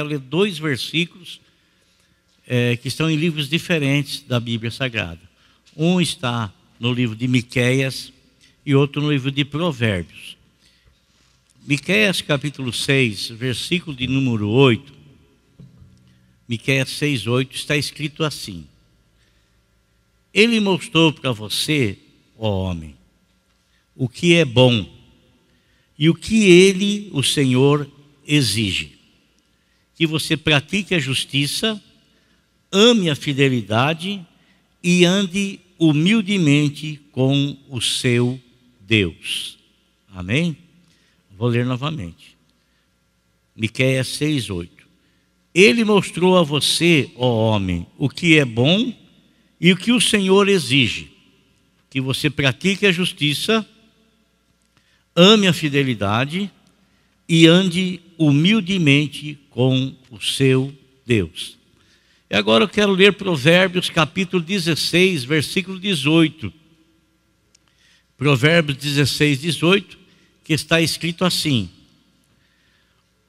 quero ler dois versículos é, que estão em livros diferentes da Bíblia Sagrada. Um está no livro de Miqueias e outro no livro de Provérbios. Miqueias capítulo 6, versículo de número 8. Miqueias 6, 8 está escrito assim: Ele mostrou para você, ó homem, o que é bom e o que ele, o Senhor, exige. Que você pratique a justiça, ame a fidelidade e ande humildemente com o seu Deus. Amém? Vou ler novamente. Miqueias 6:8. Ele mostrou a você, ó homem, o que é bom e o que o Senhor exige: que você pratique a justiça, ame a fidelidade e ande humildemente com o seu Deus. E agora eu quero ler Provérbios capítulo 16, versículo 18. Provérbios 16, 18, que está escrito assim: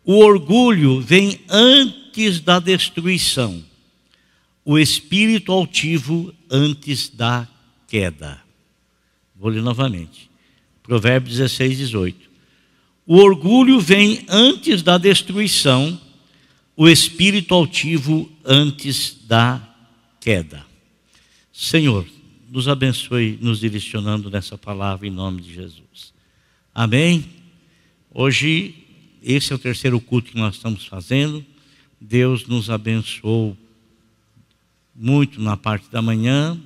O orgulho vem antes da destruição, o espírito altivo antes da queda. Vou ler novamente. Provérbios 16, 18. O orgulho vem antes da destruição, o espírito altivo antes da queda. Senhor, nos abençoe, nos direcionando nessa palavra em nome de Jesus. Amém? Hoje, esse é o terceiro culto que nós estamos fazendo. Deus nos abençoou muito na parte da manhã,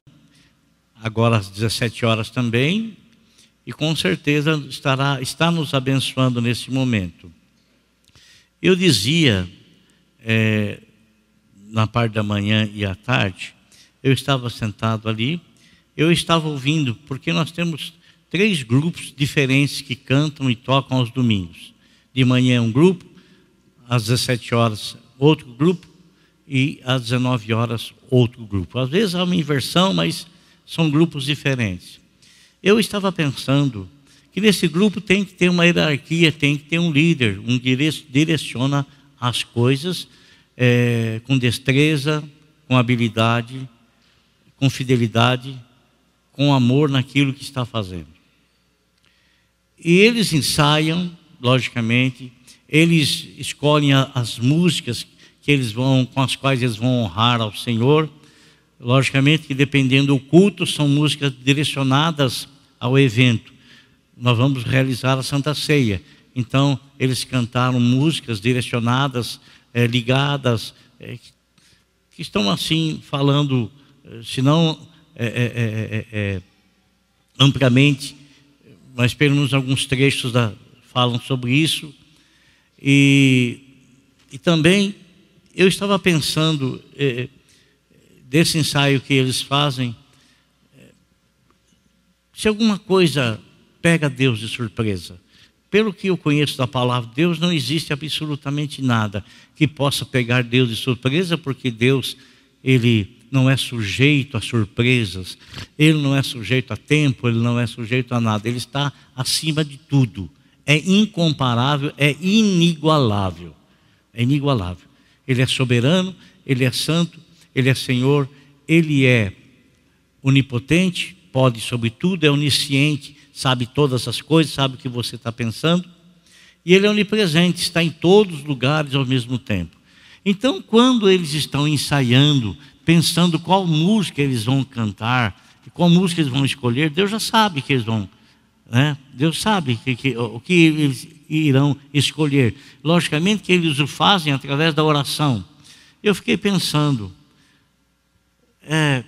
agora às 17 horas também, e com certeza estará, está nos abençoando nesse momento. Eu dizia, é, na parte da manhã e à tarde, eu estava sentado ali, eu estava ouvindo, porque nós temos três grupos diferentes que cantam e tocam aos domingos. De manhã um grupo, às 17 horas outro grupo e às 19 horas outro grupo. Às vezes há uma inversão, mas são grupos diferentes. Eu estava pensando que nesse grupo tem que ter uma hierarquia, tem que ter um líder, um direciona as coisas é, com destreza, com habilidade, com fidelidade, com amor naquilo que está fazendo. E eles ensaiam, logicamente, eles escolhem as músicas que eles vão, com as quais eles vão honrar ao Senhor. Logicamente que dependendo do culto, são músicas direcionadas ao evento. Nós vamos realizar a Santa Ceia. Então, eles cantaram músicas direcionadas, é, ligadas, é, que estão assim falando, eh, se não é, amplamente, mas pelo menos alguns trechos da, falam sobre isso. E, e também eu estava pensando desse ensaio que eles fazem se alguma coisa pega Deus de surpresa, pelo que eu conheço da palavra de Deus, não existe absolutamente nada que possa pegar Deus de surpresa, porque Deus, ele não é sujeito a surpresas, ele não é sujeito a tempo, ele não é sujeito a nada, ele está acima de tudo. É incomparável, é inigualável. É inigualável. Ele é soberano, ele é santo, ele é Senhor, ele é onipotente, pode sobre tudo, é onisciente, sabe todas as coisas, sabe o que você está pensando. E Ele é onipresente, está em todos os lugares ao mesmo tempo. Então, quando eles estão ensaiando, pensando qual música eles vão cantar, qual música eles vão escolher, Deus já sabe que eles vão. Né? Deus sabe que, que, o que eles irão escolher. Logicamente que eles o fazem através da oração. Eu fiquei pensando, é,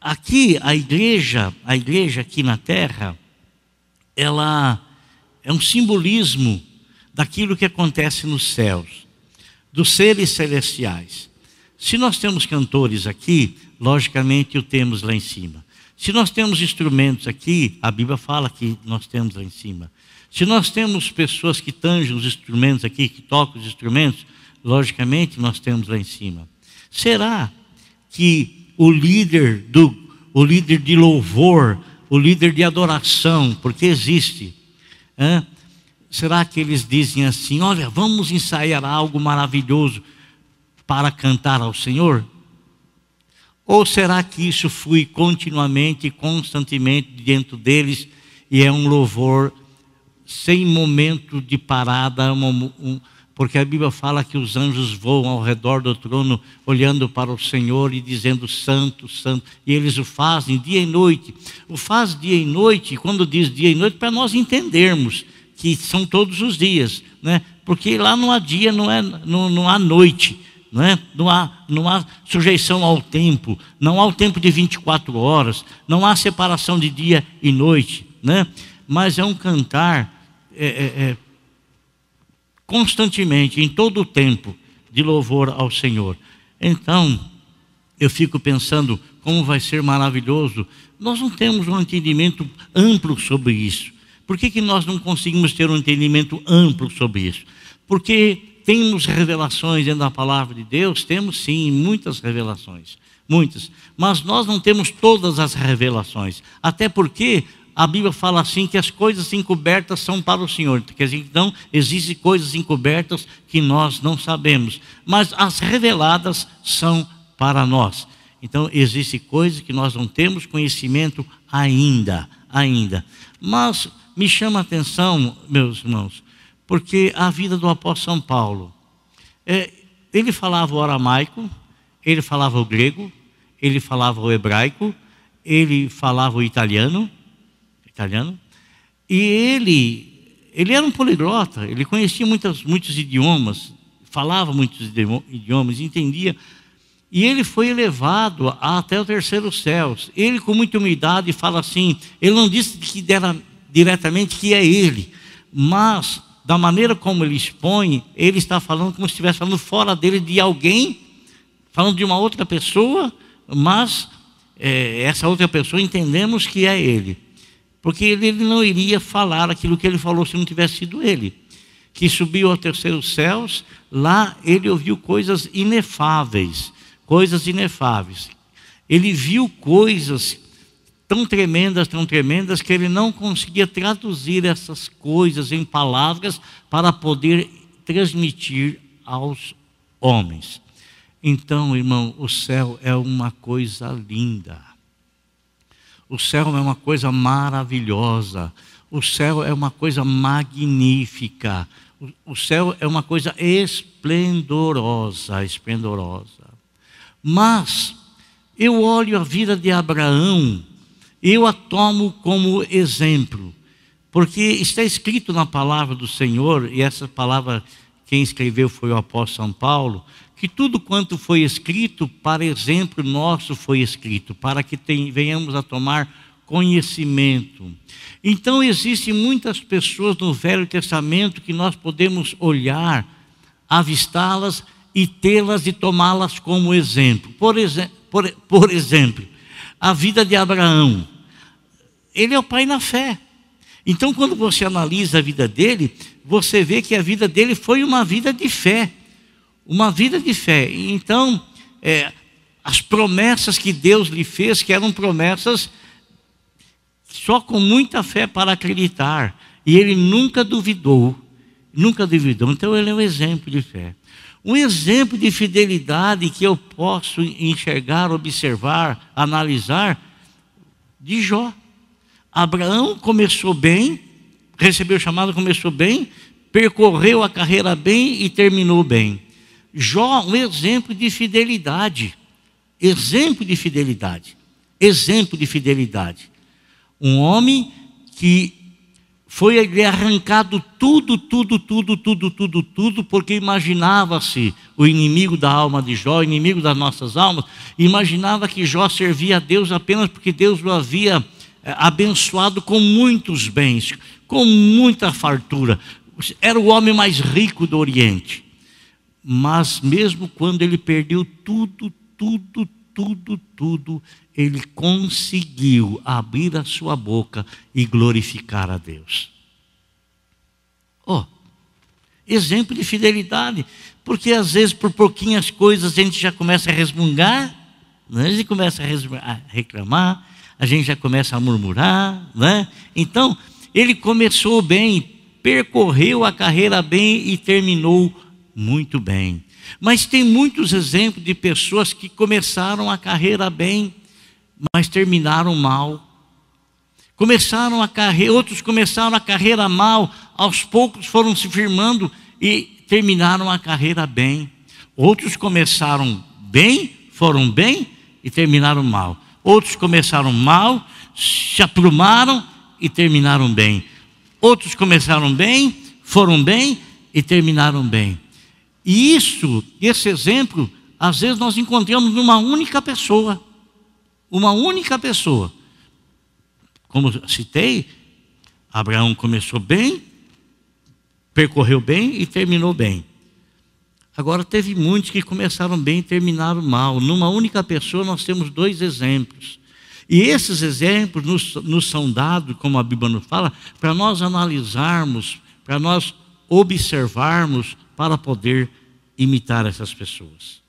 aqui a igreja, a igreja aqui na terra, ela é um simbolismo daquilo que acontece nos céus, dos seres celestiais. Se nós temos cantores aqui, logicamente o temos lá em cima. Se nós temos instrumentos aqui, a Bíblia fala que nós temos lá em cima. Se nós temos pessoas que tangem os instrumentos aqui, que tocam os instrumentos, logicamente nós temos lá em cima. Será que o líder do o líder de louvor, o líder de adoração, porque existe. Será que eles dizem assim: olha, vamos ensaiar algo maravilhoso, para cantar ao Senhor? Ou será que isso flui continuamente, constantemente dentro deles e é um louvor sem momento de parada, um, um, porque a Bíblia fala que os anjos voam ao redor do trono, olhando para o Senhor e dizendo santo, santo, e eles o fazem dia e noite. O faz dia e noite, quando diz dia e noite, para nós entendermos que são todos os dias, né? porque lá não há dia, não, é, não, não há noite. Não, é? não, há, não há sujeição ao tempo, não há o tempo de 24 horas, não há separação de dia e noite, né? mas é um cantar é, é, é constantemente, em todo o tempo, de louvor ao Senhor. Então, eu fico pensando como vai ser maravilhoso. Nós não temos um entendimento amplo sobre isso. Por que, que nós não conseguimos ter um entendimento amplo sobre isso? Porque temos revelações dentro da palavra de Deus? Temos sim, muitas revelações. Muitas. Mas nós não temos todas as revelações. Até porque a Bíblia fala assim que as coisas encobertas são para o Senhor. Quer dizer, então, existem coisas encobertas que nós não sabemos, mas as reveladas são para nós. Então, existem coisas que nós não temos conhecimento ainda, ainda. Mas me chama a atenção, meus irmãos, porque a vida do apóstolo São Paulo, é, ele falava o aramaico, ele falava o grego, ele falava o hebraico, ele falava o italiano, italiano. E ele, ele era um poliglota, ele conhecia muitos, muitos idiomas, falava muitos idiomas, entendia. E ele foi elevado até o terceiro céu. Ele, com muita humildade, fala assim: ele não disse que era diretamente que é ele, mas da maneira como ele expõe, ele está falando como se estivesse falando fora dele de alguém, falando de uma outra pessoa, mas é, essa outra pessoa entendemos que é ele. Porque ele não iria falar aquilo que ele falou se não tivesse sido ele. Que subiu ao terceiro céus, lá ele ouviu coisas inefáveis, coisas inefáveis. Ele viu coisas tão tremendas, tão tremendas, que ele não conseguia traduzir essas coisas em palavras para poder transmitir aos homens. Então, irmão, o céu é uma coisa linda. O céu é uma coisa maravilhosa. O céu é uma coisa magnífica. O céu é uma coisa esplendorosa, esplendorosa. Mas eu olho a vida de Abraão, eu a tomo como exemplo, porque está escrito na palavra do Senhor, e essa palavra quem escreveu foi o apóstolo São Paulo, que tudo quanto foi escrito, para exemplo nosso foi escrito, para que tem, venhamos a tomar conhecimento. Então, existem muitas pessoas no Velho Testamento que nós podemos olhar, avistá-las e tê-las e tomá-las como exemplo. Por, por, por exemplo, a vida de Abraão. Ele é o pai na fé. Então, quando você analisa a vida dele, você vê que a vida dele foi uma vida de fé uma vida de fé. Então, é, as promessas que Deus lhe fez, que eram promessas só com muita fé para acreditar. E ele nunca duvidou, nunca duvidou. Então, ele é um exemplo de fé. Um exemplo de fidelidade que eu posso enxergar, observar, analisar, de Jó. Abraão começou bem, recebeu o chamado, começou bem, percorreu a carreira bem e terminou bem. Jó, um exemplo de fidelidade. Exemplo de fidelidade. Exemplo de fidelidade. Um homem que foi arrancado tudo, tudo, tudo, tudo, tudo, tudo, porque imaginava-se o inimigo da alma de Jó, inimigo das nossas almas, imaginava que Jó servia a Deus apenas porque Deus o havia eh, abençoado com muitos bens, com muita fartura. Era o homem mais rico do Oriente. Mas mesmo quando ele perdeu tudo, tudo, tudo, tudo, ele conseguiu abrir a sua boca e glorificar a Deus. Oh, exemplo de fidelidade, porque às vezes por pouquinhas coisas a gente já começa a resmungar, né? a gente começa a reclamar, a gente já começa a murmurar, né? Então, ele começou bem, percorreu a carreira bem e terminou muito bem. Mas tem muitos exemplos de pessoas que começaram a carreira bem, mas terminaram mal. Começaram a carreira, outros começaram a carreira mal, aos poucos foram se firmando e terminaram a carreira bem. Outros começaram bem, foram bem e terminaram mal. Outros começaram mal, se aprumaram e terminaram bem. Outros começaram bem, foram bem e terminaram bem. E isso, esse exemplo, às vezes nós encontramos numa única pessoa. Uma única pessoa. Como citei, Abraão começou bem, percorreu bem e terminou bem. Agora, teve muitos que começaram bem e terminaram mal. Numa única pessoa, nós temos dois exemplos. E esses exemplos nos, nos são dados, como a Bíblia nos fala, para nós analisarmos, para nós observarmos, para poder imitar essas pessoas.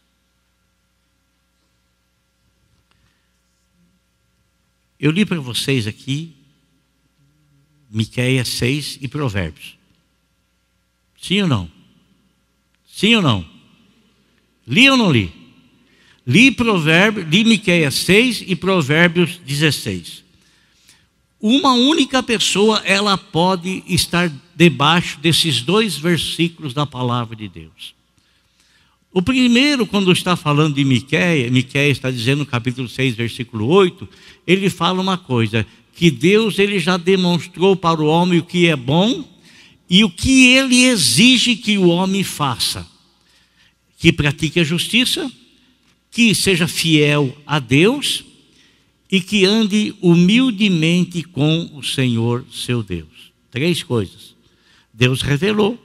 Eu li para vocês aqui Miqueias 6 e Provérbios. Sim ou não? Sim ou não? Li ou não li? Li Provérbios, li Miqueias 6 e Provérbios 16. Uma única pessoa, ela pode estar debaixo desses dois versículos da palavra de Deus. O primeiro, quando está falando de Miqueias, Miqueias está dizendo no capítulo 6, versículo 8, ele fala uma coisa, que Deus ele já demonstrou para o homem o que é bom e o que ele exige que o homem faça: que pratique a justiça, que seja fiel a Deus e que ande humildemente com o Senhor seu Deus. Três coisas. Deus revelou.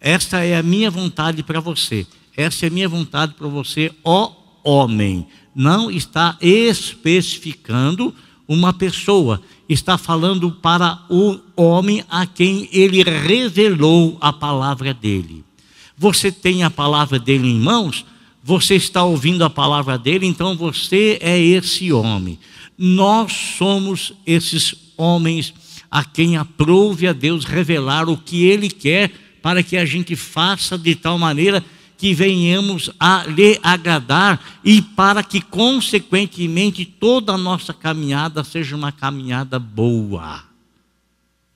Esta é a minha vontade para você. Essa é a minha vontade para você, ó homem. Não está especificando uma pessoa, está falando para o homem a quem ele revelou a palavra dele. Você tem a palavra dele em mãos, você está ouvindo a palavra dele, então você é esse homem. Nós somos esses homens a quem aprove a Deus revelar o que ele quer para que a gente faça de tal maneira que venhamos a lhe agradar e para que, consequentemente, toda a nossa caminhada seja uma caminhada boa.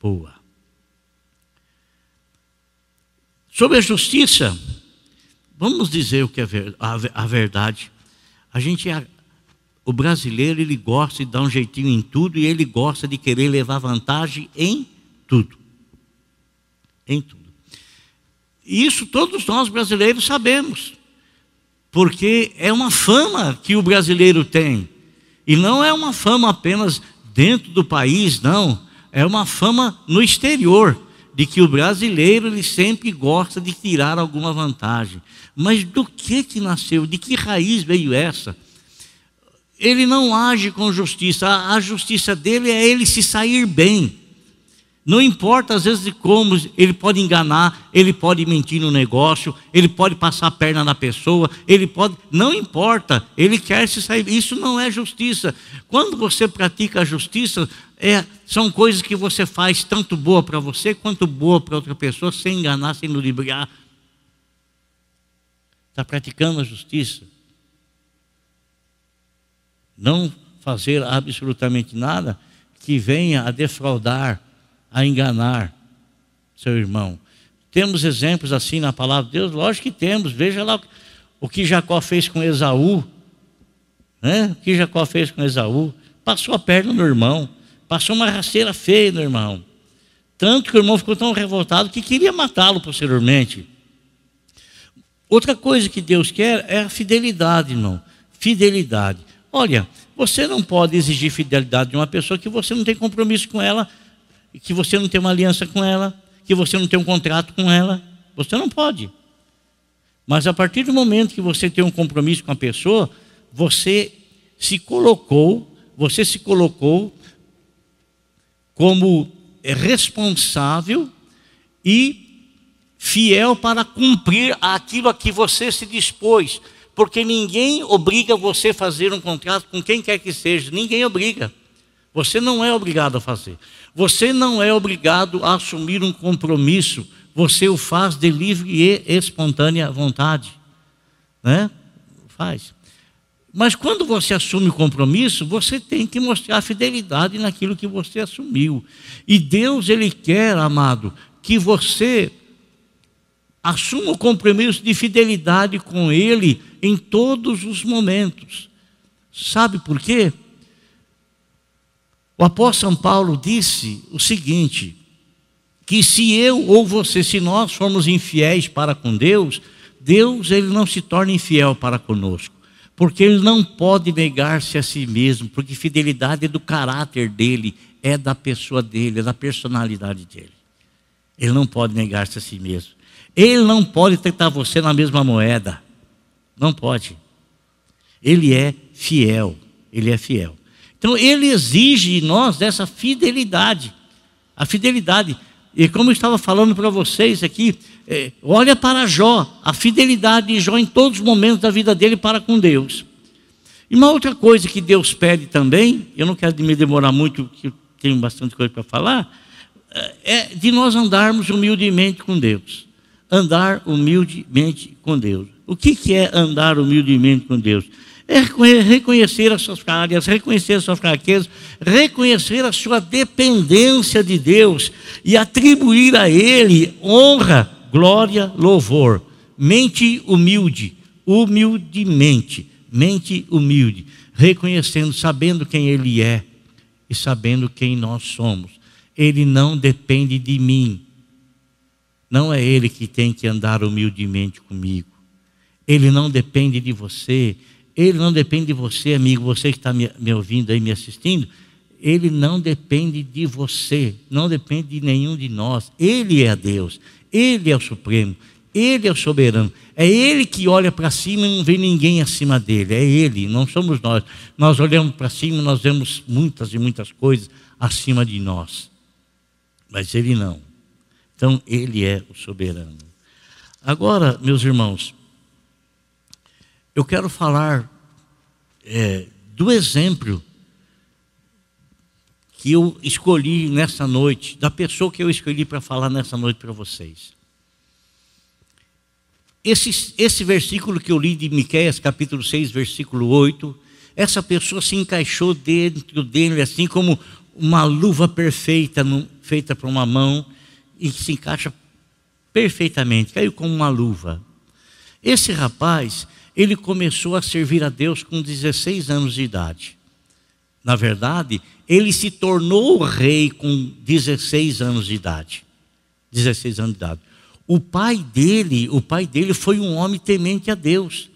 Boa. Sobre a justiça, vamos dizer o que é a verdade. A gente, o brasileiro, ele gosta de dar um jeitinho em tudo e ele gosta de querer levar vantagem em tudo. Em tudo. Isso todos nós brasileiros sabemos, porque é uma fama que o brasileiro tem, e não é uma fama apenas dentro do país, não, é uma fama no exterior, de que o brasileiro ele sempre gosta de tirar alguma vantagem. Mas do que que nasceu? De que raiz veio essa? Ele não age com justiça, a justiça dele é ele se sair bem. Não importa às vezes de como ele pode enganar, ele pode mentir no negócio, ele pode passar a perna na pessoa, ele pode, não importa, ele quer se sair. Isso não é justiça. Quando você pratica a justiça, é, são coisas que você faz tanto boa para você quanto boa para outra pessoa, sem enganar, sem ludibriar. Está praticando a justiça. Não fazer absolutamente nada que venha a defraudar a enganar seu irmão. Temos exemplos assim na palavra de Deus? Lógico que temos. Veja lá o que Jacó fez com Esaú. Né? O que Jacó fez com Esaú? Passou a perna no irmão. Passou uma rasteira feia no irmão. Tanto que o irmão ficou tão revoltado que queria matá-lo posteriormente. Outra coisa que Deus quer é a fidelidade, irmão. Fidelidade. Olha, você não pode exigir fidelidade de uma pessoa que você não tem compromisso com ela que você não tem uma aliança com ela, que você não tem um contrato com ela. Você não pode. Mas a partir do momento que você tem um compromisso com a pessoa, você se colocou, você se colocou como responsável e fiel para cumprir aquilo a que você se dispôs. Porque ninguém obriga você a fazer um contrato com quem quer que seja, ninguém obriga. Você não é obrigado a fazer. Você não é obrigado a assumir um compromisso. Você o faz de livre e espontânea vontade. né? Faz. Mas quando você assume compromisso, você tem que mostrar fidelidade naquilo que você assumiu. E Deus, Ele quer, amado, que você assuma o compromisso de fidelidade com Ele em todos os momentos. Sabe por quê? O apóstolo São Paulo disse o seguinte: que se eu ou você, se nós formos infiéis para com Deus, Deus ele não se torna infiel para conosco porque ele não pode negar-se a si mesmo, porque fidelidade é do caráter dele, é da pessoa dele, é da personalidade dele. Ele não pode negar-se a si mesmo. Ele não pode tentar você na mesma moeda. Não pode. Ele é fiel. Ele é fiel. Então ele exige de nós essa fidelidade. A fidelidade. E como eu estava falando para vocês aqui, é, olha para Jó, a fidelidade de Jó em todos os momentos da vida dele para com Deus. E uma outra coisa que Deus pede também, eu não quero me demorar muito, que tenho bastante coisa para falar, é, é de nós andarmos humildemente com Deus. Andar humildemente com Deus. O que, que é andar humildemente com Deus? É reconhecer as suas falhas, reconhecer as suas fraquezas, reconhecer a sua dependência de Deus e atribuir a Ele honra, glória, louvor. Mente humilde, humildemente, mente humilde, reconhecendo, sabendo quem Ele é e sabendo quem nós somos. Ele não depende de mim. Não é Ele que tem que andar humildemente comigo. Ele não depende de você. Ele não depende de você, amigo, você que está me, me ouvindo aí, me assistindo. Ele não depende de você, não depende de nenhum de nós. Ele é Deus, Ele é o Supremo, Ele é o soberano. É Ele que olha para cima e não vê ninguém acima dele. É Ele, não somos nós. Nós olhamos para cima nós vemos muitas e muitas coisas acima de nós. Mas Ele não. Então, Ele é o soberano. Agora, meus irmãos, eu quero falar é, do exemplo que eu escolhi nessa noite, da pessoa que eu escolhi para falar nessa noite para vocês. Esse, esse versículo que eu li de Miqueias, capítulo 6, versículo 8, essa pessoa se encaixou dentro dele assim como uma luva perfeita, feita para uma mão, e que se encaixa perfeitamente, caiu como uma luva. Esse rapaz, ele começou a servir a Deus com 16 anos de idade. Na verdade, ele se tornou rei com 16 anos de idade. 16 anos de idade. O pai dele, o pai dele foi um homem temente a Deus.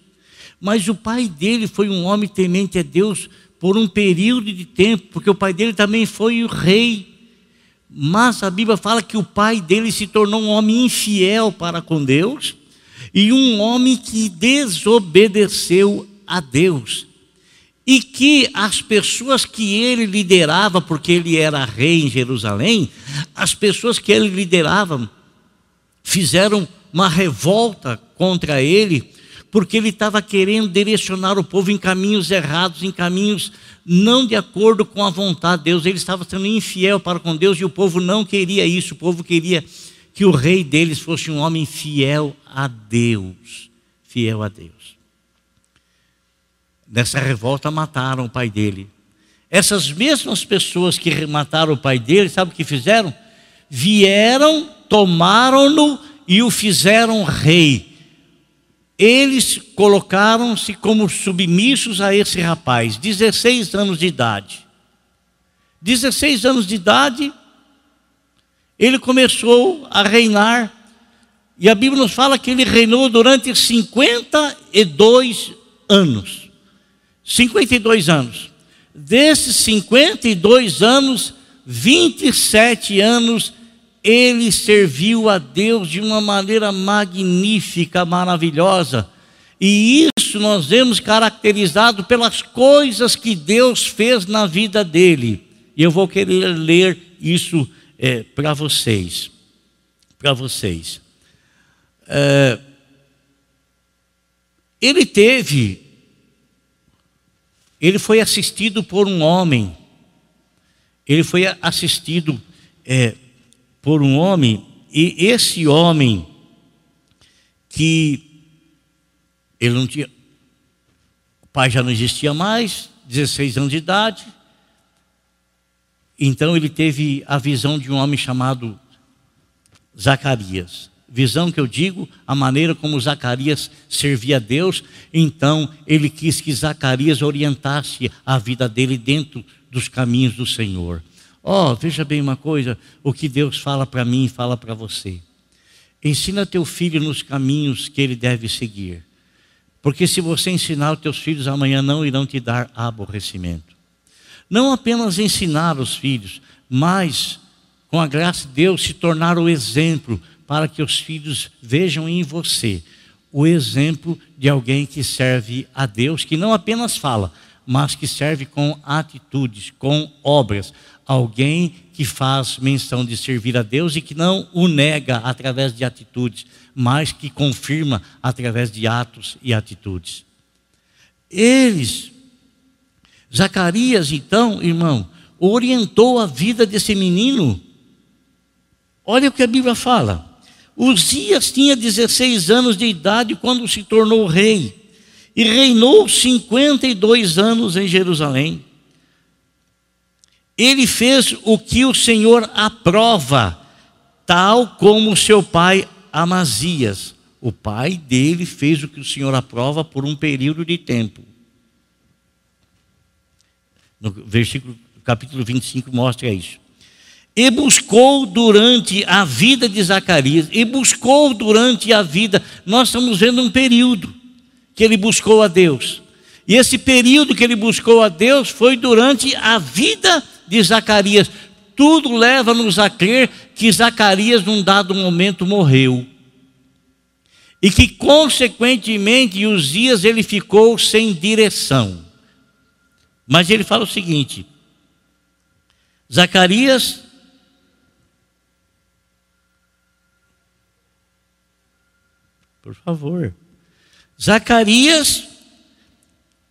Mas o pai dele foi um homem temente a Deus por um período de tempo, porque o pai dele também foi o rei. Mas a Bíblia fala que o pai dele se tornou um homem infiel para com Deus e um homem que desobedeceu a Deus. E que as pessoas que ele liderava, porque ele era rei em Jerusalém, as pessoas que ele liderava fizeram uma revolta contra ele, porque ele estava querendo direcionar o povo em caminhos errados, em caminhos não de acordo com a vontade de Deus. Ele estava sendo infiel para com Deus e o povo não queria isso, o povo queria que o rei deles fosse um homem fiel a Deus. Fiel a Deus. Nessa revolta mataram o pai dele. Essas mesmas pessoas que mataram o pai dele, sabe o que fizeram? Vieram, tomaram-no e o fizeram rei. Eles colocaram-se como submissos a esse rapaz, 16 anos de idade. 16 anos de idade, ele começou a reinar, e a Bíblia nos fala que ele reinou durante 52 anos. 52 anos. Desses 52 anos, 27 anos ele serviu a Deus de uma maneira magnífica, maravilhosa. E isso nós vemos caracterizado pelas coisas que Deus fez na vida dele. E eu vou querer ler isso é, para vocês. Para vocês. É, ele teve, ele foi assistido por um homem, ele foi assistido é, por um homem, e esse homem que Ele não tinha. O pai já não existia mais, 16 anos de idade. Então ele teve a visão de um homem chamado Zacarias. Visão que eu digo, a maneira como Zacarias servia a Deus, então ele quis que Zacarias orientasse a vida dele dentro dos caminhos do Senhor. Ó, oh, veja bem uma coisa, o que Deus fala para mim fala para você. Ensina teu filho nos caminhos que ele deve seguir. Porque se você ensinar os teus filhos amanhã não irão te dar aborrecimento. Não apenas ensinar os filhos, mas com a graça de Deus se tornar o exemplo para que os filhos vejam em você o exemplo de alguém que serve a Deus, que não apenas fala, mas que serve com atitudes, com obras. Alguém que faz menção de servir a Deus e que não o nega através de atitudes, mas que confirma através de atos e atitudes. Eles, Zacarias, então, irmão, orientou a vida desse menino. Olha o que a Bíblia fala. Uzias tinha 16 anos de idade quando se tornou rei e reinou 52 anos em Jerusalém. Ele fez o que o Senhor aprova, tal como seu pai Amazias. O pai dele fez o que o Senhor aprova por um período de tempo. No versículo capítulo 25 mostra isso e buscou durante a vida de Zacarias, e buscou durante a vida, nós estamos vendo um período que ele buscou a Deus. E esse período que ele buscou a Deus foi durante a vida de Zacarias. Tudo leva-nos a crer que Zacarias, num dado momento, morreu. E que, consequentemente, os dias ele ficou sem direção. Mas ele fala o seguinte: Zacarias Por favor. Zacarias,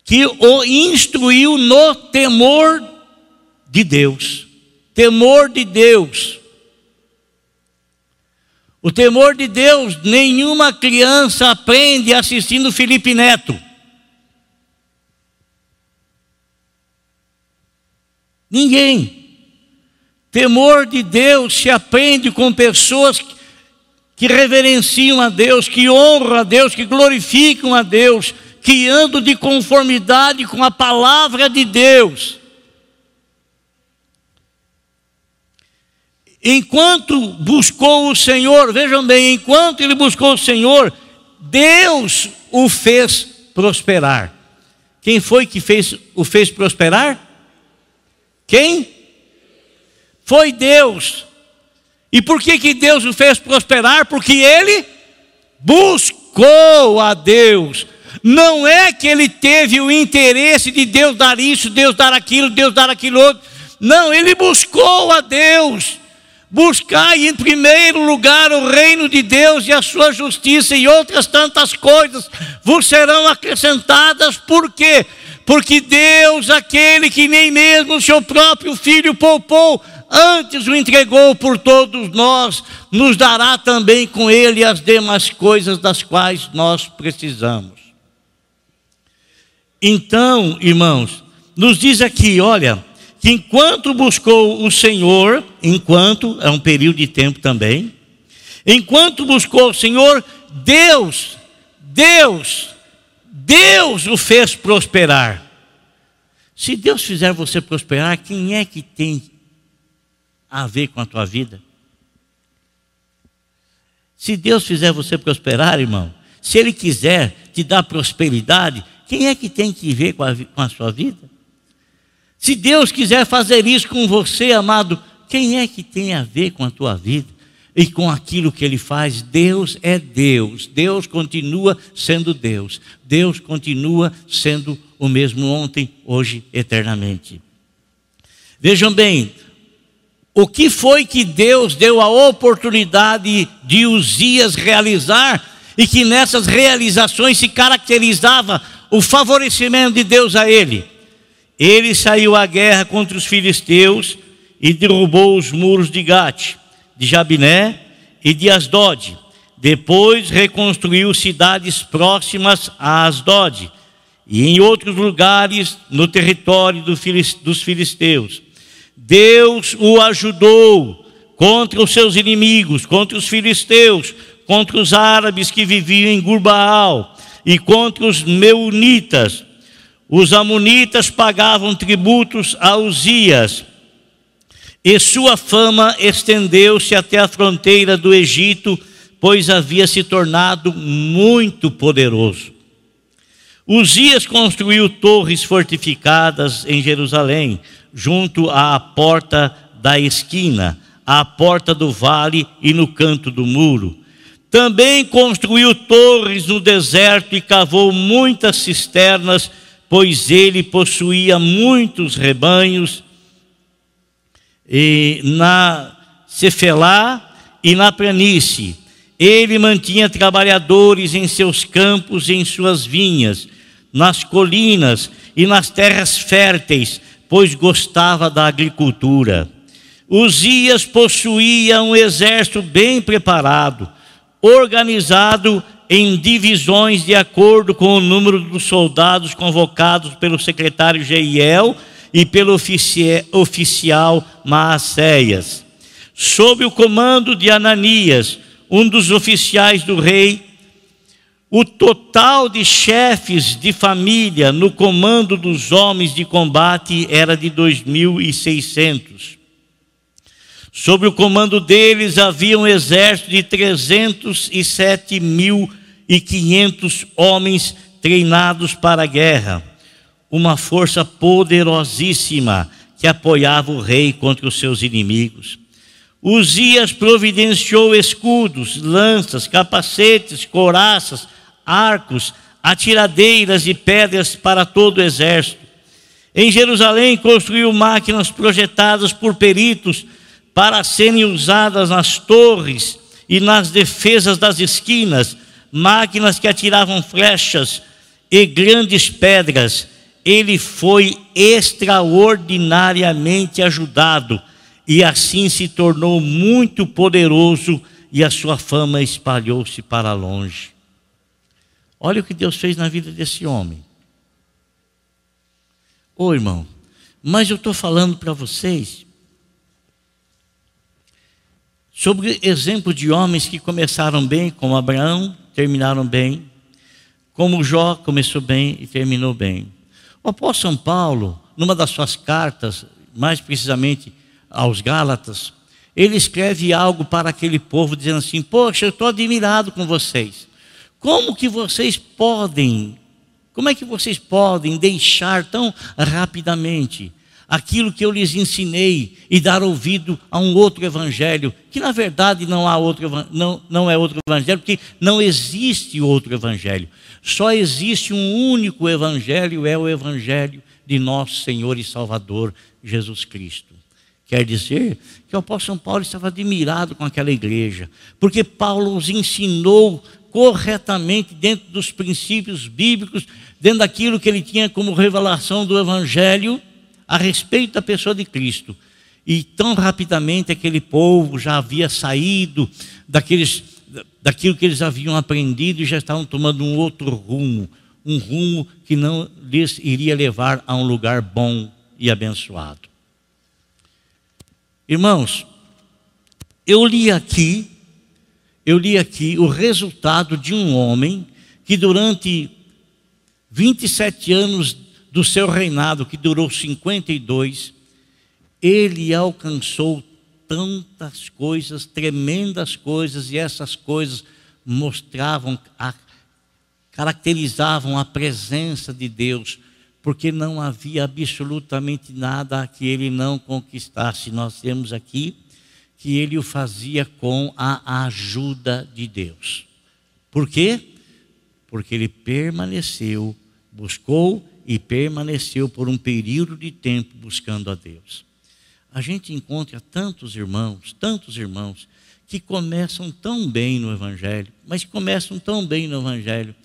que o instruiu no temor de Deus. Temor de Deus. O temor de Deus, nenhuma criança aprende assistindo Felipe Neto. Ninguém. Temor de Deus se aprende com pessoas que reverenciam a Deus, que honram a Deus, que glorificam a Deus, que andam de conformidade com a palavra de Deus. Enquanto buscou o Senhor, vejam bem, enquanto ele buscou o Senhor, Deus o fez prosperar. Quem foi que fez, o fez prosperar? Quem? Foi Deus. E por que, que Deus o fez prosperar? Porque ele buscou a Deus. Não é que ele teve o interesse de Deus dar isso, Deus dar aquilo, Deus dar aquilo outro. Não, ele buscou a Deus. Buscai em primeiro lugar o reino de Deus e a sua justiça e outras tantas coisas vos serão acrescentadas. Por quê? Porque Deus, aquele que nem mesmo o seu próprio filho poupou, antes o entregou por todos nós, nos dará também com ele as demais coisas das quais nós precisamos. Então, irmãos, nos diz aqui, olha, que enquanto buscou o Senhor, enquanto, é um período de tempo também, enquanto buscou o Senhor, Deus, Deus, Deus o fez prosperar. Se Deus fizer você prosperar, quem é que tem a ver com a tua vida? Se Deus fizer você prosperar, irmão, se Ele quiser te dar prosperidade, quem é que tem que ver com a, com a sua vida? Se Deus quiser fazer isso com você, amado, quem é que tem a ver com a tua vida? E com aquilo que ele faz, Deus é Deus. Deus continua sendo Deus. Deus continua sendo o mesmo ontem, hoje, eternamente. Vejam bem, o que foi que Deus deu a oportunidade de Uzias realizar e que nessas realizações se caracterizava o favorecimento de Deus a ele? Ele saiu à guerra contra os filisteus e derrubou os muros de Gate, de Jabiné e de Asdod. Depois reconstruiu cidades próximas a Asdod e em outros lugares no território dos filisteus. Deus o ajudou contra os seus inimigos, contra os filisteus, contra os árabes que viviam em Gurbaal e contra os meunitas. Os amonitas pagavam tributos a Uzias, e sua fama estendeu-se até a fronteira do Egito, pois havia se tornado muito poderoso. Uzias construiu torres fortificadas em Jerusalém, junto à porta da esquina, à porta do vale e no canto do muro. Também construiu torres no deserto e cavou muitas cisternas, pois ele possuía muitos rebanhos. E na Cefelá e na planície, ele mantinha trabalhadores em seus campos e em suas vinhas nas colinas e nas terras férteis, pois gostava da agricultura. Uzias possuía um exército bem preparado, organizado em divisões de acordo com o número dos soldados convocados pelo secretário Jeiel e pelo oficial Maacéias. Sob o comando de Ananias, um dos oficiais do rei, o total de chefes de família no comando dos homens de combate era de 2.600. Sob o comando deles havia um exército de 307.500 homens treinados para a guerra, uma força poderosíssima que apoiava o rei contra os seus inimigos. Uzias providenciou escudos, lanças, capacetes, coraças, arcos, atiradeiras e pedras para todo o exército. Em Jerusalém construiu máquinas projetadas por peritos para serem usadas nas torres e nas defesas das esquinas, máquinas que atiravam flechas e grandes pedras. Ele foi extraordinariamente ajudado e assim se tornou muito poderoso e a sua fama espalhou-se para longe. Olha o que Deus fez na vida desse homem. Ô irmão, mas eu estou falando para vocês sobre exemplo de homens que começaram bem, como Abraão, terminaram bem, como Jó começou bem e terminou bem. O apóstolo São Paulo, numa das suas cartas, mais precisamente aos Gálatas, ele escreve algo para aquele povo, dizendo assim: Poxa, eu estou admirado com vocês. Como que vocês podem, como é que vocês podem deixar tão rapidamente aquilo que eu lhes ensinei e dar ouvido a um outro evangelho, que na verdade não há outro não, não é outro evangelho, porque não existe outro evangelho. Só existe um único evangelho, é o evangelho de nosso Senhor e Salvador Jesus Cristo. Quer dizer que o apóstolo Paulo estava admirado com aquela igreja, porque Paulo os ensinou corretamente dentro dos princípios bíblicos, dentro daquilo que ele tinha como revelação do Evangelho a respeito da pessoa de Cristo. E tão rapidamente aquele povo já havia saído daqueles, daquilo que eles haviam aprendido e já estavam tomando um outro rumo, um rumo que não lhes iria levar a um lugar bom e abençoado. Irmãos, eu li aqui eu li aqui o resultado de um homem que durante 27 anos do seu reinado, que durou 52, ele alcançou tantas coisas, tremendas coisas, e essas coisas mostravam, a, caracterizavam a presença de Deus, porque não havia absolutamente nada que ele não conquistasse. Nós temos aqui que ele o fazia com a ajuda de Deus. Por quê? Porque ele permaneceu, buscou e permaneceu por um período de tempo buscando a Deus. A gente encontra tantos irmãos, tantos irmãos, que começam tão bem no Evangelho, mas começam tão bem no Evangelho,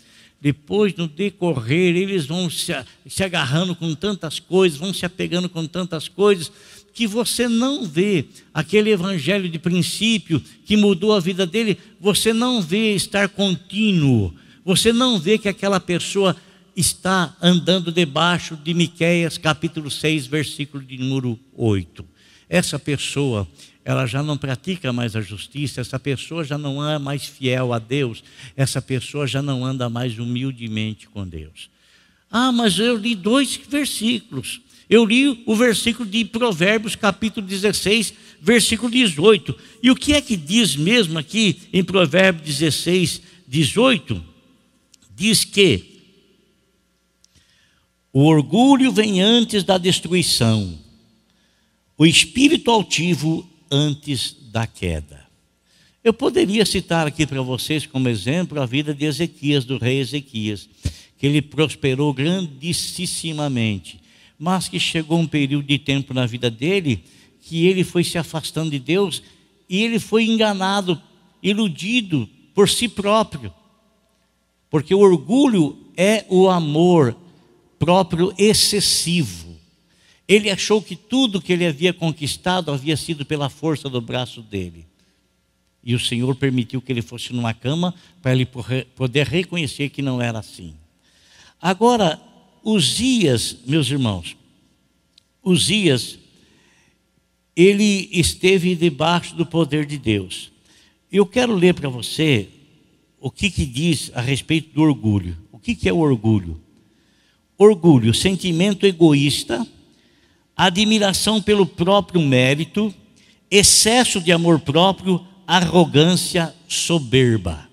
depois, no decorrer, eles vão se, se agarrando com tantas coisas, vão se apegando com tantas coisas, que você não vê aquele evangelho de princípio que mudou a vida dele, você não vê estar contínuo, você não vê que aquela pessoa está andando debaixo de Miqueias capítulo 6, versículo de número 8. Essa pessoa, ela já não pratica mais a justiça, essa pessoa já não é mais fiel a Deus, essa pessoa já não anda mais humildemente com Deus. Ah, mas eu li dois versículos. Eu li o versículo de Provérbios, capítulo 16, versículo 18. E o que é que diz mesmo aqui em Provérbios 16, 18? Diz que o orgulho vem antes da destruição, o espírito altivo antes da queda. Eu poderia citar aqui para vocês como exemplo a vida de Ezequias, do rei Ezequias, que ele prosperou grandissimamente, mas que chegou um período de tempo na vida dele que ele foi se afastando de Deus e ele foi enganado, iludido por si próprio. Porque o orgulho é o amor próprio excessivo. Ele achou que tudo que ele havia conquistado havia sido pela força do braço dele. E o Senhor permitiu que ele fosse numa cama para ele poder reconhecer que não era assim. Agora, Uzias, meus irmãos, Uzias, ele esteve debaixo do poder de Deus. Eu quero ler para você o que, que diz a respeito do orgulho. O que, que é o orgulho? Orgulho, sentimento egoísta, admiração pelo próprio mérito, excesso de amor próprio, arrogância, soberba.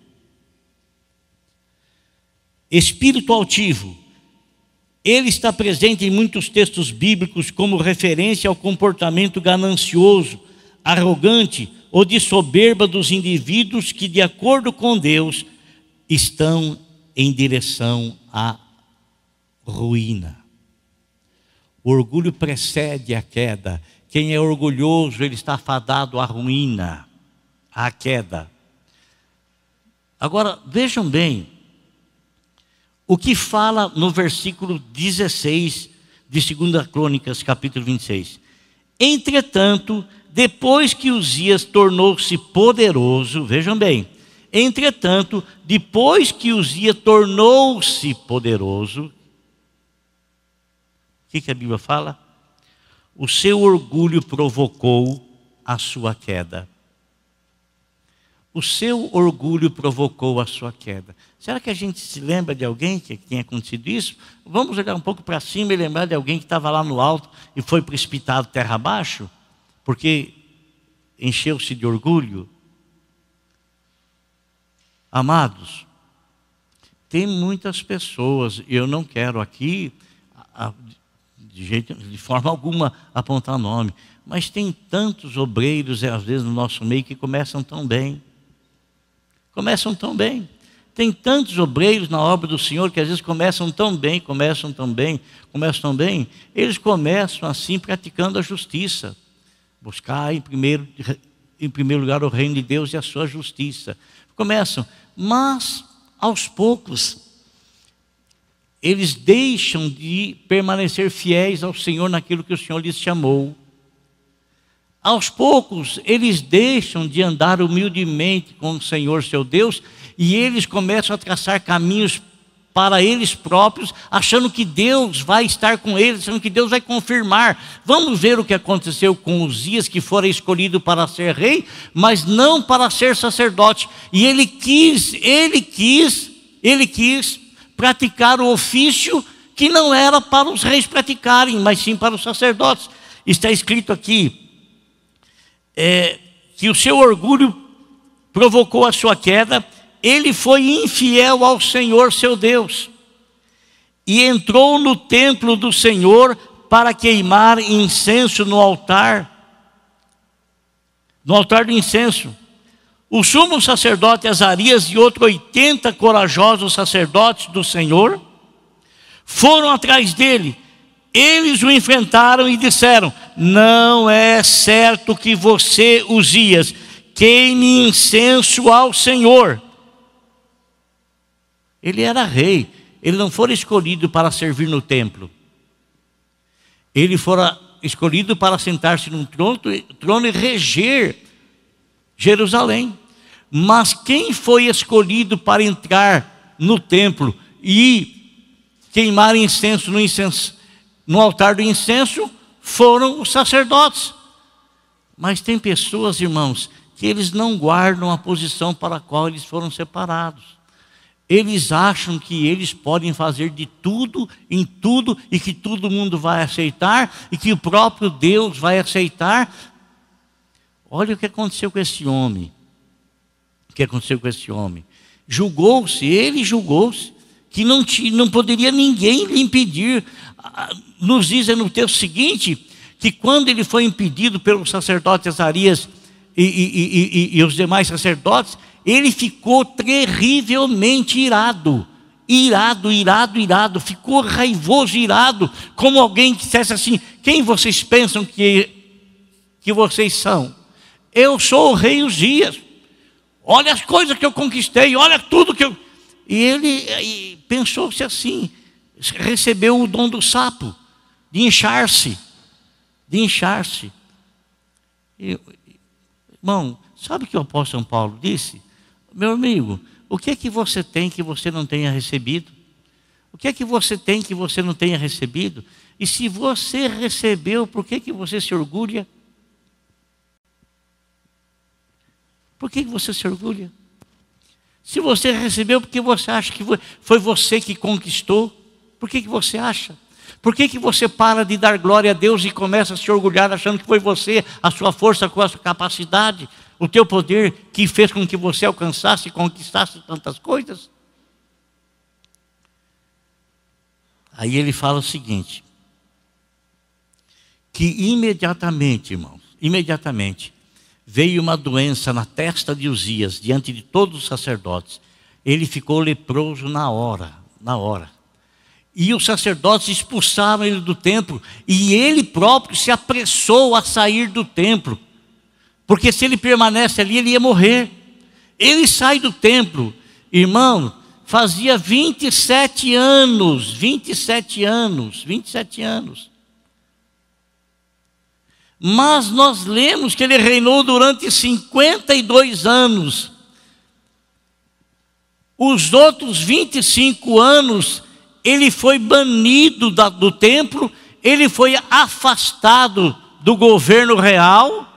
Espírito altivo. Ele está presente em muitos textos bíblicos como referência ao comportamento ganancioso, arrogante ou de soberba dos indivíduos que, de acordo com Deus, estão em direção à ruína. O orgulho precede a queda. Quem é orgulhoso, ele está fadado à ruína, à queda. Agora, vejam bem, o que fala no versículo 16 de 2 Crônicas, capítulo 26. Entretanto, depois que Uzias tornou-se poderoso, vejam bem, entretanto, depois que Uzias tornou-se poderoso, que, que a Bíblia fala? O seu orgulho provocou a sua queda. O seu orgulho provocou a sua queda. Será que a gente se lembra de alguém que tenha acontecido isso? Vamos olhar um pouco para cima e lembrar de alguém que estava lá no alto e foi precipitado terra abaixo, porque encheu-se de orgulho? Amados, tem muitas pessoas, eu não quero aqui de, jeito, de forma alguma apontar nome, mas tem tantos obreiros, às vezes, no nosso meio que começam tão bem. Começam tão bem. Tem tantos obreiros na obra do Senhor que às vezes começam tão bem, começam tão bem, começam tão bem, eles começam assim praticando a justiça. Buscar em primeiro, em primeiro lugar o reino de Deus e a sua justiça. Começam, mas aos poucos eles deixam de permanecer fiéis ao Senhor naquilo que o Senhor lhes chamou. Aos poucos, eles deixam de andar humildemente com o Senhor seu Deus e eles começam a traçar caminhos para eles próprios, achando que Deus vai estar com eles, achando que Deus vai confirmar. Vamos ver o que aconteceu com os dias que fora escolhido para ser rei, mas não para ser sacerdote. E ele quis, ele quis, ele quis praticar o ofício que não era para os reis praticarem, mas sim para os sacerdotes. Está escrito aqui é, que o seu orgulho provocou a sua queda, ele foi infiel ao Senhor seu Deus e entrou no templo do Senhor para queimar incenso no altar, no altar do incenso. O sumo sacerdote Azarias e outros 80 corajosos sacerdotes do Senhor foram atrás dele. Eles o enfrentaram e disseram: Não é certo que você, Uzias, queime incenso ao Senhor. Ele era rei, ele não fora escolhido para servir no templo. Ele fora escolhido para sentar-se num trono, trono e reger Jerusalém. Mas quem foi escolhido para entrar no templo e queimar incenso no, incenso, no altar do incenso foram os sacerdotes. Mas tem pessoas, irmãos, que eles não guardam a posição para a qual eles foram separados. Eles acham que eles podem fazer de tudo, em tudo, e que todo mundo vai aceitar, e que o próprio Deus vai aceitar. Olha o que aconteceu com esse homem. O que aconteceu com esse homem? Julgou-se, ele julgou-se, que não, não poderia ninguém lhe impedir. Ah, nos diz no texto seguinte que quando ele foi impedido pelo sacerdote Azarias e, e, e, e os demais sacerdotes, ele ficou terrivelmente irado. Irado, irado, irado, ficou raivoso, irado, como alguém que dissesse assim: quem vocês pensam que, que vocês são? Eu sou o rei os dias. Olha as coisas que eu conquistei, olha tudo que eu. E ele pensou-se assim: recebeu o dom do sapo, de inchar-se, de inchar-se. Irmão, sabe o que o apóstolo São Paulo disse? Meu amigo, o que é que você tem que você não tenha recebido? O que é que você tem que você não tenha recebido? E se você recebeu, por que, que você se orgulha? Por que, você se orgulha? Se você recebeu, porque você acha que foi você que conquistou, por que, que você acha? Por que, que você para de dar glória a Deus e começa a se orgulhar achando que foi você, a sua força, a sua capacidade? o teu poder que fez com que você alcançasse e conquistasse tantas coisas? Aí ele fala o seguinte: que imediatamente, irmãos, imediatamente, veio uma doença na testa de Uzias, diante de todos os sacerdotes. Ele ficou leproso na hora, na hora. E os sacerdotes expulsaram ele do templo, e ele próprio se apressou a sair do templo porque se ele permanece ali, ele ia morrer. Ele sai do templo, irmão, fazia 27 anos, 27 anos, 27 anos. Mas nós lemos que ele reinou durante 52 anos. Os outros 25 anos, ele foi banido do templo, ele foi afastado do governo real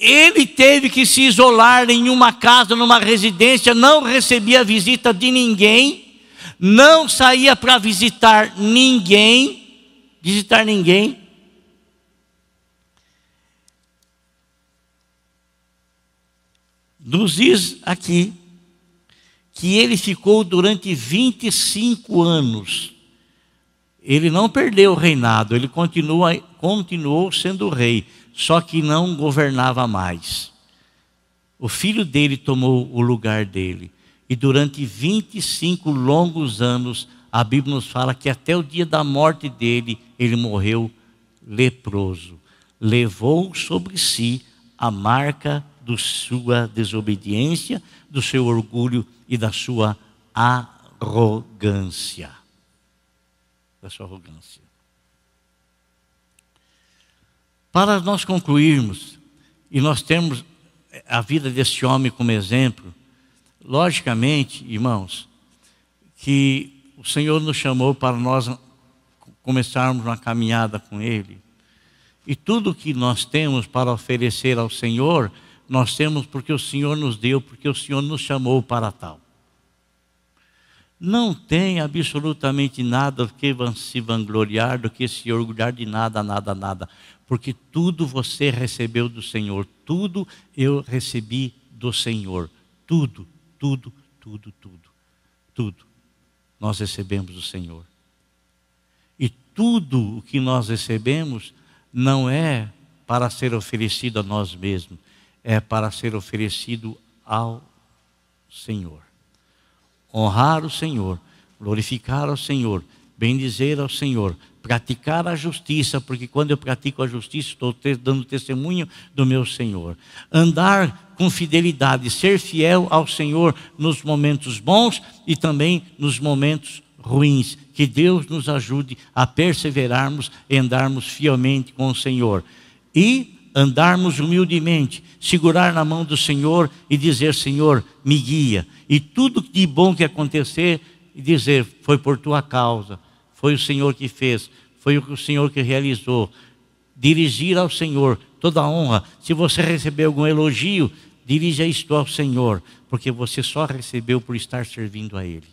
ele teve que se isolar em uma casa, numa residência, não recebia visita de ninguém, não saía para visitar ninguém, visitar ninguém. Nos diz aqui que ele ficou durante 25 anos. Ele não perdeu o reinado, ele continua, continuou sendo rei só que não governava mais. O filho dele tomou o lugar dele. E durante 25 longos anos, a Bíblia nos fala que até o dia da morte dele, ele morreu leproso. Levou sobre si a marca da sua desobediência, do seu orgulho e da sua arrogância. Da sua arrogância. Para nós concluirmos, e nós temos a vida desse homem como exemplo, logicamente, irmãos, que o Senhor nos chamou para nós começarmos uma caminhada com Ele. E tudo que nós temos para oferecer ao Senhor, nós temos porque o Senhor nos deu, porque o Senhor nos chamou para tal. Não tem absolutamente nada que se vangloriar, do que se orgulhar de nada, nada, nada. Porque tudo você recebeu do Senhor, tudo eu recebi do Senhor, tudo, tudo, tudo, tudo, tudo. Nós recebemos do Senhor. E tudo o que nós recebemos não é para ser oferecido a nós mesmos, é para ser oferecido ao Senhor. Honrar o Senhor, glorificar ao Senhor, bendizer ao Senhor, praticar a justiça, porque quando eu pratico a justiça, estou dando testemunho do meu Senhor. Andar com fidelidade, ser fiel ao Senhor nos momentos bons e também nos momentos ruins. Que Deus nos ajude a perseverarmos e andarmos fielmente com o Senhor. E andarmos humildemente, segurar na mão do Senhor e dizer: Senhor, me guia. E tudo de bom que acontecer, dizer: Foi por tua causa, foi o Senhor que fez, foi o Senhor que realizou. Dirigir ao Senhor toda a honra. Se você receber algum elogio, dirija isto ao Senhor, porque você só recebeu por estar servindo a Ele.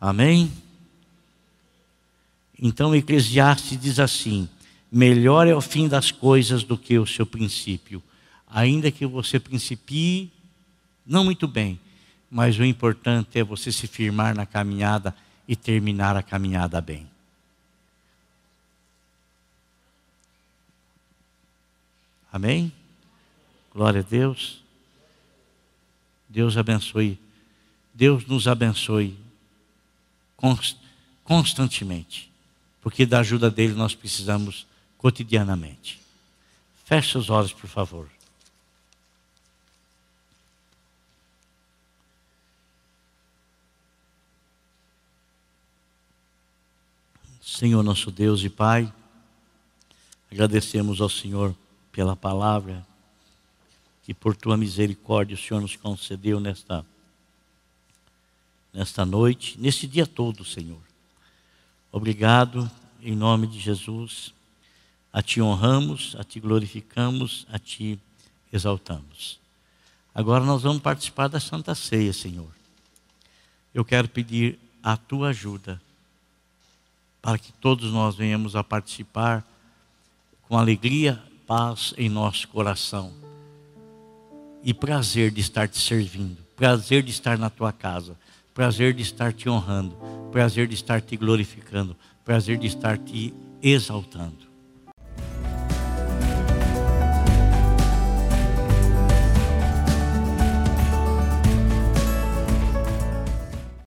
Amém? Então Eclesiastes diz assim: melhor é o fim das coisas do que o seu princípio. Ainda que você principie não muito bem, mas o importante é você se firmar na caminhada e terminar a caminhada bem. Amém? Glória a Deus. Deus abençoe. Deus nos abençoe constantemente. Porque da ajuda dele nós precisamos cotidianamente. Feche os olhos, por favor. Senhor nosso Deus e Pai, agradecemos ao Senhor pela palavra que por tua misericórdia o Senhor nos concedeu nesta nesta noite, nesse dia todo, Senhor. Obrigado em nome de Jesus. A ti honramos, a ti glorificamos, a ti exaltamos. Agora nós vamos participar da Santa Ceia, Senhor. Eu quero pedir a tua ajuda para que todos nós venhamos a participar com alegria, paz em nosso coração e prazer de estar te servindo, prazer de estar na tua casa, prazer de estar te honrando, prazer de estar te glorificando, prazer de estar te exaltando.